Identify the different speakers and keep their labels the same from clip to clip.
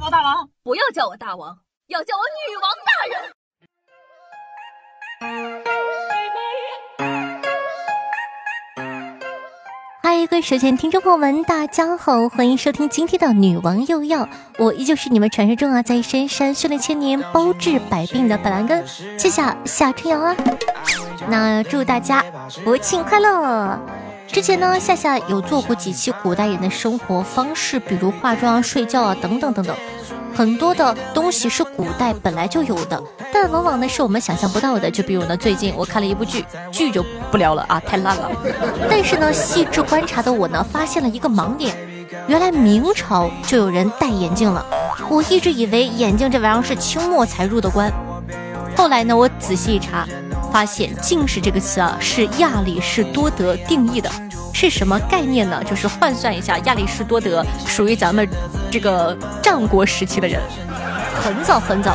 Speaker 1: 我大王，
Speaker 2: 不要叫我大王，要叫我女王大人。
Speaker 3: 嗨，各位首先听众朋友们，大家好，欢迎收听今天的女王又要，我依旧是你们传说中啊，在深山修炼千年，包治百病的板蓝根，谢谢夏春瑶啊。那祝大家国庆快乐！之前呢，夏夏有做过几期古代人的生活方式，比如化妆、睡觉啊等等等等，很多的东西是古代本来就有的，但往往呢是我们想象不到的。就比如呢，最近我看了一部剧，剧就不聊了啊，太烂了。但是呢，细致观察的我呢，发现了一个盲点，原来明朝就有人戴眼镜了。我一直以为眼镜这玩意儿是清末才入的关，后来呢，我仔细一查。发现“近视”这个词啊，是亚里士多德定义的，是什么概念呢？就是换算一下，亚里士多德属于咱们这个战国时期的人，很早很早，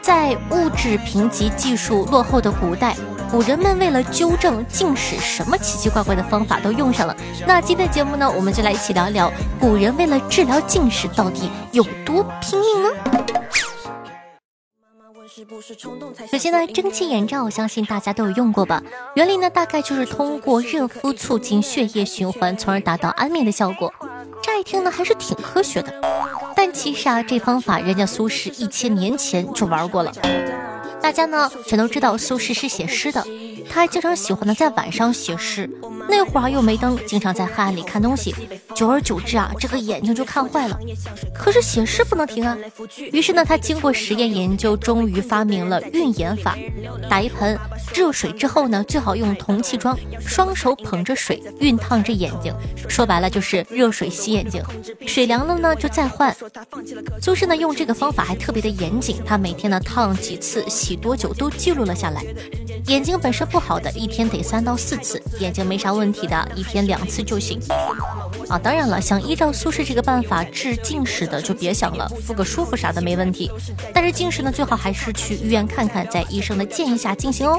Speaker 3: 在物质贫瘠、技术落后的古代，古人们为了纠正近视，什么奇奇怪怪的方法都用上了。那今天的节目呢，我们就来一起聊一聊，古人为了治疗近视到底有多拼命呢？首先呢，蒸汽眼罩，我相信大家都有用过吧？原理呢，大概就是通过热敷促进血液循环，从而达到安眠的效果。乍一听呢，还是挺科学的。但其实啊，这方法人家苏轼一千年前就玩过了。大家呢，全都知道苏轼是写诗的。他还经常喜欢呢在晚上写诗，那会儿又没灯，经常在黑暗里看东西，久而久之啊，这个眼睛就看坏了。可是写诗不能停啊，于是呢，他经过实验研究，终于发明了晕眼法。打一盆热水之后呢，最好用铜器装，双手捧着水，熨烫着眼睛，说白了就是热水洗眼睛，水凉了呢就再换。苏轼呢用这个方法还特别的严谨，他每天呢烫几次，洗多久都记录了下来。眼睛本身不好的，一天得三到四次；眼睛没啥问题的，一天两次就行。啊，当然了，想依照苏轼这个办法治近视的，就别想了，敷个舒服啥的没问题。但是近视呢，最好还是去医院看看，在医生的建议下进行哦。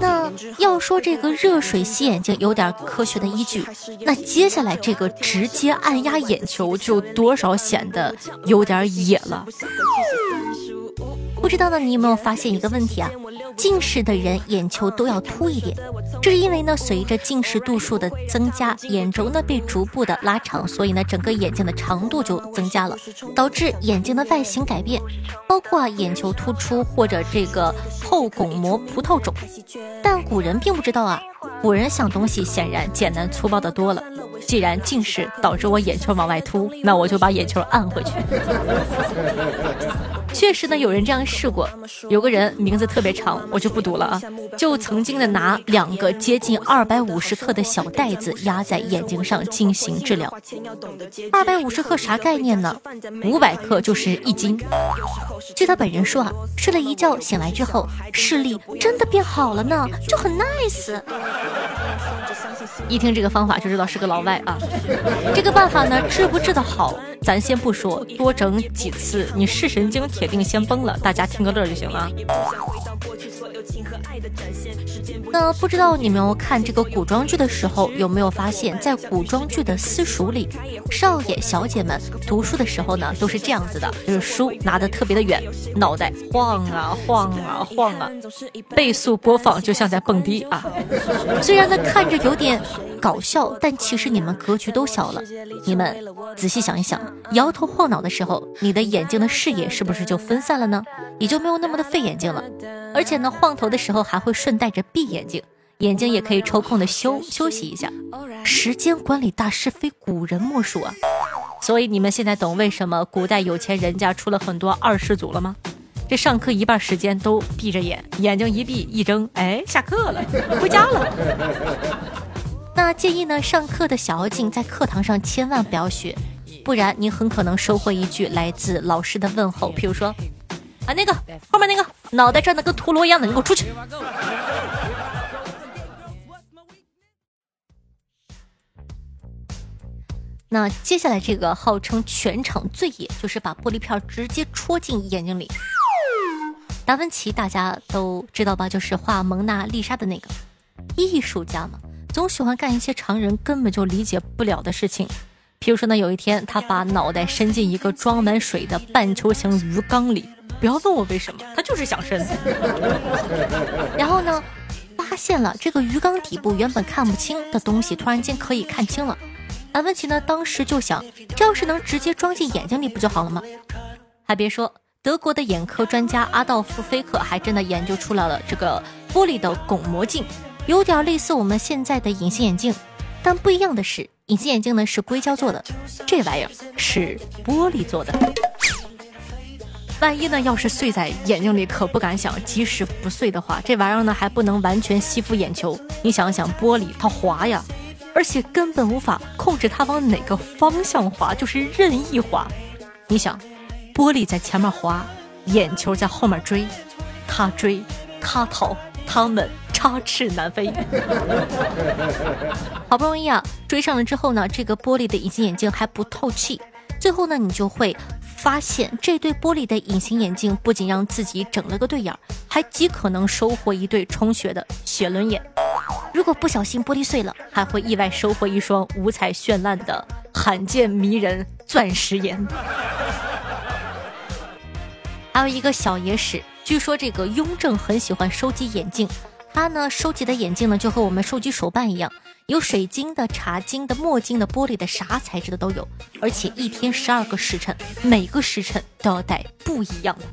Speaker 3: 那要说这个热水洗眼睛有点科学的依据，那接下来这个直接按压眼球就多少显得有点野了。不知道呢，你有没有发现一个问题啊？近视的人眼球都要凸一点，这是因为呢，随着近视度数的增加，眼轴呢被逐步的拉长，所以呢，整个眼睛的长度就增加了，导致眼睛的外形改变，包括啊眼球突出或者这个后巩膜葡萄肿。但古人并不知道啊，古人想东西显然简单粗暴的多了。既然近视导致我眼球往外凸，那我就把眼球按回去。确实呢，有人这样试过。有个人名字特别长，我就不读了啊。就曾经的拿两个接近二百五十克的小袋子压在眼睛上进行治疗。二百五十克啥概念呢？五百克就是一斤。据他本人说啊，睡了一觉醒来之后，视力真的变好了呢，就很 nice。一听这个方法就知道是个老外啊。这个办法呢，治不治得好，咱先不说，多整几次，你视神经铁定先崩了。大家听个乐就行了。那不知道你们看这个古装剧的时候，有没有发现，在古装剧的私塾里，少爷小姐们读书的时候呢，都是这样子的，就是书拿的特别的远，脑袋晃啊晃啊晃啊，倍速播放就像在蹦迪啊。虽然呢看着有点搞笑，但其实你们格局都小了。你们仔细想一想，摇头晃脑的时候，你的眼睛的视野是不是就分散了呢？也就没有那么的费眼睛了。而且呢，晃头的时候还会顺带着闭眼睛，眼睛也可以抽空的休休息一下。时间管理大师非古人莫属啊！所以你们现在懂为什么古代有钱人家出了很多二世祖了吗？这上课一半时间都闭着眼，眼睛一闭一睁，哎，下课了，回家了。那建议呢，上课的小妖精在课堂上千万不要学，不然你很可能收获一句来自老师的问候，譬如说。啊，那个后面那个脑袋转的跟陀螺一样的，你给我出去！那接下来这个号称全场最野，就是把玻璃片直接戳进眼睛里。达芬奇大家都知道吧？就是画蒙娜丽莎的那个艺术家嘛，总喜欢干一些常人根本就理解不了的事情。比如说呢，有一天他把脑袋伸进一个装满水的半球形鱼缸里，不要问我为什么，他就是想伸。然后呢，发现了这个鱼缸底部原本看不清的东西，突然间可以看清了。达芬奇呢，当时就想，这要是能直接装进眼睛里不就好了吗？还别说，德国的眼科专家阿道夫·菲克还真的研究出来了这个玻璃的巩膜镜，有点类似我们现在的隐形眼镜，但不一样的是。隐形眼镜呢是硅胶做的，这玩意儿是玻璃做的。万一呢要是碎在眼睛里，可不敢想。即使不碎的话，这玩意儿呢还不能完全吸附眼球。你想想，玻璃它滑呀，而且根本无法控制它往哪个方向滑，就是任意滑。你想，玻璃在前面滑，眼球在后面追，它追，它逃，它们。插翅难飞，好不容易啊追上了之后呢，这个玻璃的隐形眼镜还不透气。最后呢，你就会发现这对玻璃的隐形眼镜不仅让自己整了个对眼，还极可能收获一对充血的雪轮眼。如果不小心玻璃碎了，还会意外收获一双五彩绚烂的罕见迷人钻石眼。还有一个小野史，据说这个雍正很喜欢收集眼镜。他呢收集的眼镜呢，就和我们收集手办一样，有水晶的、茶晶的、墨晶的、玻璃的，啥材质的都有。而且一天十二个时辰，每个时辰都要戴不一样的。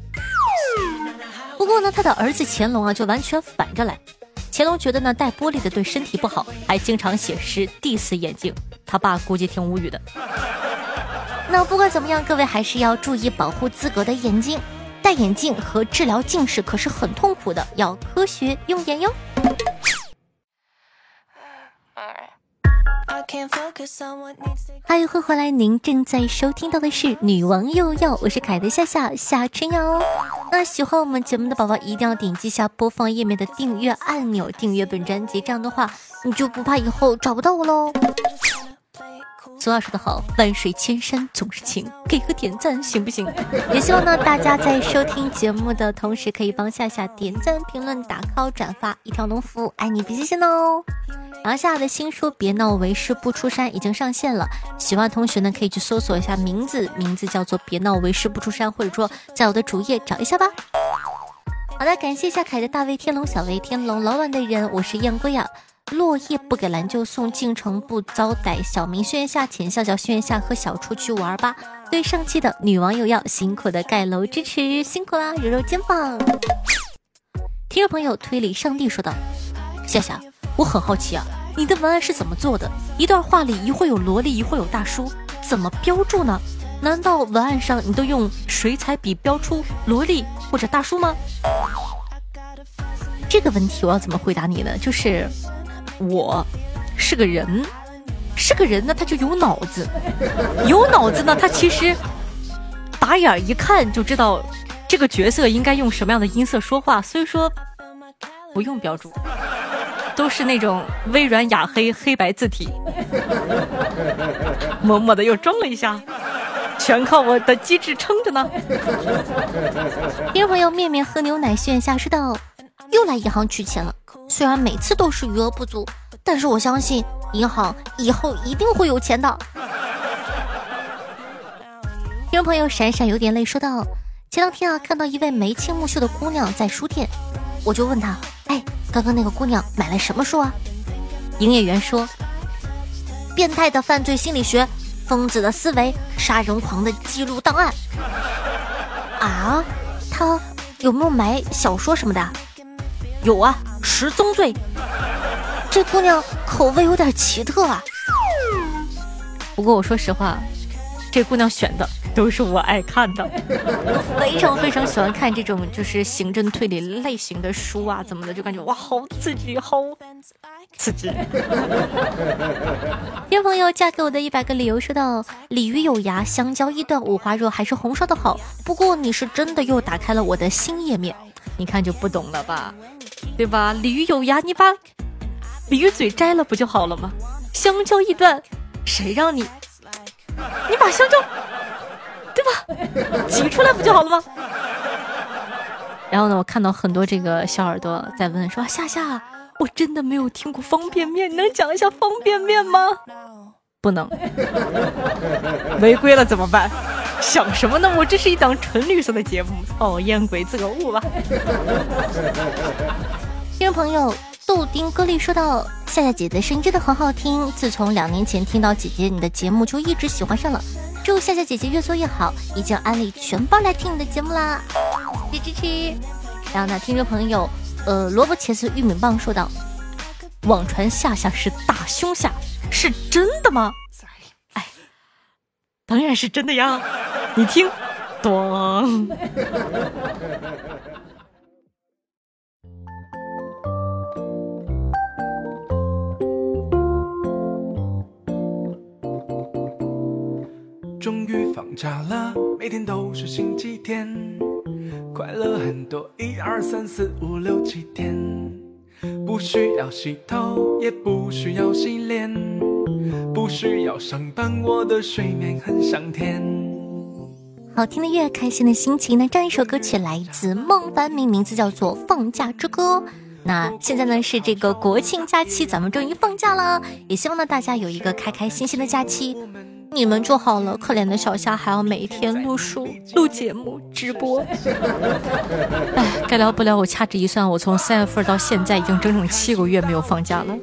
Speaker 3: 不过呢，他的儿子乾隆啊，就完全反着来。乾隆觉得呢，戴玻璃的对身体不好，还经常写诗 diss 眼镜。他爸估计挺无语的。那不管怎么样，各位还是要注意保护自个的眼睛。戴眼镜和治疗近视可是很痛苦的，要科学用眼哟。嗨，欢迎回来，您正在收听到的是《女王又要》，我是凯的夏夏夏春瑶。那喜欢我们节目的宝宝一定要点击下播放页面的订阅按钮，订阅本专辑，这样的话你就不怕以后找不到我喽。俗话说得好，万水千山总是情，给个点赞行不行？也希望呢，大家在收听节目的同时，可以帮夏夏点赞、评论、打 call、转发，一条龙服务，爱你比心心哦。然后夏夏的新书《别闹为师不出山》已经上线了，喜欢同学呢可以去搜索一下名字，名字叫做《别闹为师不出山》，或者说在我的主页找一下吧。好的，感谢一下凯的大威天龙、小威天龙、老板的人，我是燕归啊。落叶不给蓝就送，进城不遭逮。小明轩下，浅笑笑轩下，和小初去玩吧。对上期的女网友要辛苦的盖楼支持，辛苦啦，揉揉肩膀。听众朋友推理上帝说道：夏夏，我很好奇啊，你的文案是怎么做的？一段话里一会有萝莉，一会有大叔，怎么标注呢？难道文案上你都用水彩笔标出萝莉或者大叔吗？这个问题我要怎么回答你呢？就是。我是个人，是个人呢，他就有脑子，有脑子呢，他其实打眼一看就知道这个角色应该用什么样的音色说话，所以说不用标注，都是那种微软雅黑黑白字体，默默的又装了一下，全靠我的机智撑着呢。听众朋友，面面喝牛奶炫下说道，又来银行取钱了。虽然每次都是余额不足，但是我相信银行以后一定会有钱的。听众朋友闪闪有点累说道：“前两天啊，看到一位眉清目秀的姑娘在书店，我就问她，哎，刚刚那个姑娘买了什么书啊？营业员说：变态的犯罪心理学，疯子的思维，杀人狂的记录档案。啊，她有没有买小说什么的？有啊。”十宗罪，这姑娘口味有点奇特啊。不过我说实话，这姑娘选的都是我爱看的，非常非常喜欢看这种就是刑侦推理类型的书啊，怎么的，就感觉哇，好刺激，好刺激。听朋友嫁给我的一百个理由说到：鲤鱼有牙，香蕉一段，五花肉还是红烧的好。不过你是真的又打开了我的新页面，你看就不懂了吧？对吧？鲤鱼有牙，你把鲤鱼嘴摘了不就好了吗？香蕉一段，谁让你？你把香蕉，对吧？挤出来不就好了吗？然后呢，我看到很多这个小耳朵在问说：“夏夏，我真的没有听过方便面，你能讲一下方便面吗？”不能。违规了怎么办？想什么呢？我这是一档纯绿色的节目，讨厌鬼自个悟吧。听众朋友豆丁歌丽说到：“夏夏姐姐的声音真的很好听，自从两年前听到姐姐你的节目，就一直喜欢上了。祝夏夏姐姐越做越好，已经安利全班来听你的节目啦，谢支持。”然后呢，听众朋友，呃，萝卜茄子玉米棒说道：“网传夏夏是大胸夏，是真的吗？”哎，当然是真的呀。你听，咚！
Speaker 1: 终于放假了，每天都是星期天，快乐很多，一二三四五六七天，不需要洗头，也不需要洗脸，不需要上班，我的睡眠很香甜。
Speaker 3: 好听的乐，开心的心情。那这样一首歌曲来自孟凡明，名字叫做《放假之歌》。那现在呢是这个国庆假期，咱们终于放假了，也希望呢大家有一个开开心心的假期。你们就好了，可怜的小夏还要每天录书、录节目、直播。哎，该聊不聊？我掐指一算，我从三月份到现在已经整整七个月没有放假了。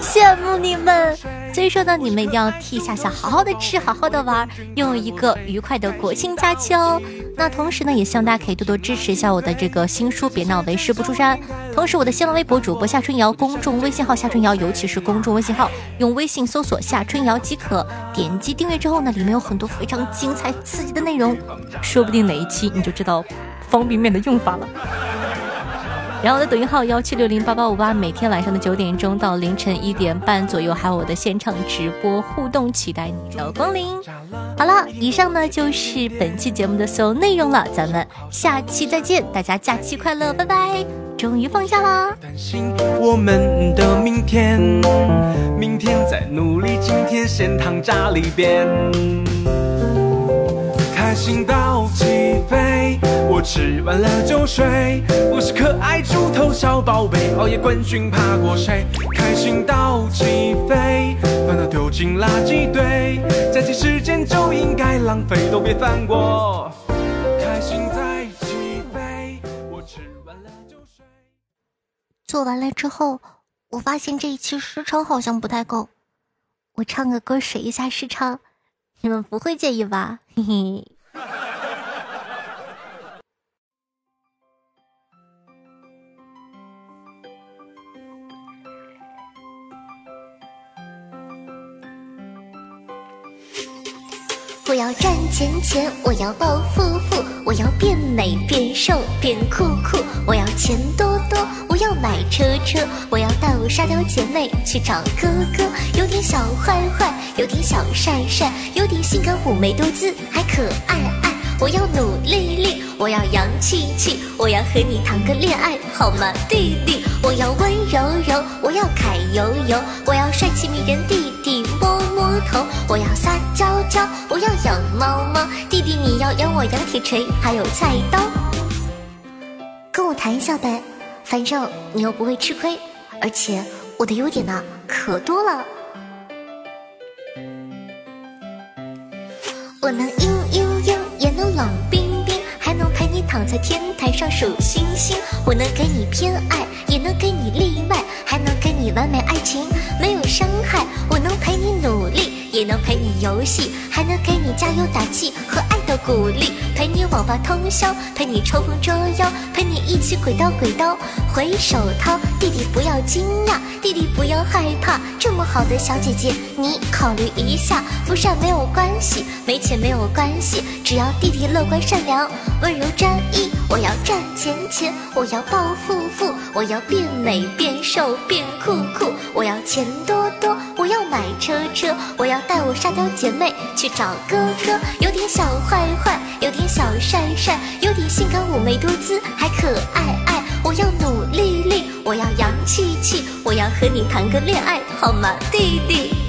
Speaker 3: 羡慕你们，所以说呢，你们一定要替夏夏好好的吃，好好的玩，拥有一个愉快的国庆假期哦。那同时呢，也希望大家可以多多支持一下我的这个新书《别闹为师不出山》，同时我的新浪微博主播夏春瑶，公众微信号夏春瑶，尤其是公众微信号，用微信搜索夏春瑶即可点击订阅之后呢，里面有很多非常精彩刺激的内容，说不定哪一期你就知道方便面的用法了。然后我的抖音号幺七六零八八五八，每天晚上的九点钟到凌晨一点半左右，还有我的现场直播互动，期待你的光临。好了，以上呢就是本期节目的所有内容了，咱们下期再见，大家假期快乐，拜拜！终于放假啦！
Speaker 1: 担心我们的明天，明天再努力，今天先躺家里边，开心到起飞。我吃完了就睡，我是可爱猪头小宝贝，熬夜冠军怕过谁？开心到起飞，烦恼丢进垃圾堆，假期时间就应该浪费，都别放过。开心在起飞，我吃完了就睡。
Speaker 3: 做完了之后，我发现这一期时长好像不太够，我唱个歌水一下时长，你们不会介意吧？嘿嘿。我要赚钱钱，我要暴富富，我要变美变瘦变酷酷，我要钱多多，我要买车车，我要带我沙雕姐妹去找哥哥，有点小坏坏，有点小帅帅，有点性感妩媚多姿，还可爱爱。我要努力力，我要洋气气，我要和你谈个恋爱，好吗，弟弟？我要温柔柔，我要揩油油，我要帅气迷人弟弟头，我要撒娇娇，我要养猫猫，弟弟你要养我养铁锤，还有菜刀，跟我谈一下呗，反正你又不会吃亏，而且我的优点呢可多了，我能嘤嘤嘤，也能冷冰冰，还能陪你躺在天台上数星星，我能给你偏爱，也能给你例外，还能给你完美爱情，没有伤害，我能陪你努力。也能陪你游戏，还能给你加油打气和爱的鼓励，陪你网吧通宵，陪你抽风捉妖，陪你一起鬼刀鬼刀回手掏。弟弟不要惊讶，弟弟不要害怕，这么好的小姐姐，你考虑一下。不帅没有关系，没钱没有关系，只要弟弟乐观善良，温柔专一。我要赚钱钱，我要暴富富，我要变美变瘦变酷酷，我要钱多多，车车，我要。带我沙雕姐妹去找哥哥，有点小坏坏，有点小帅帅，有点性感妩媚多姿，还可爱爱。我要努力力，我要洋气气，我要和你谈个恋爱，好吗，弟弟？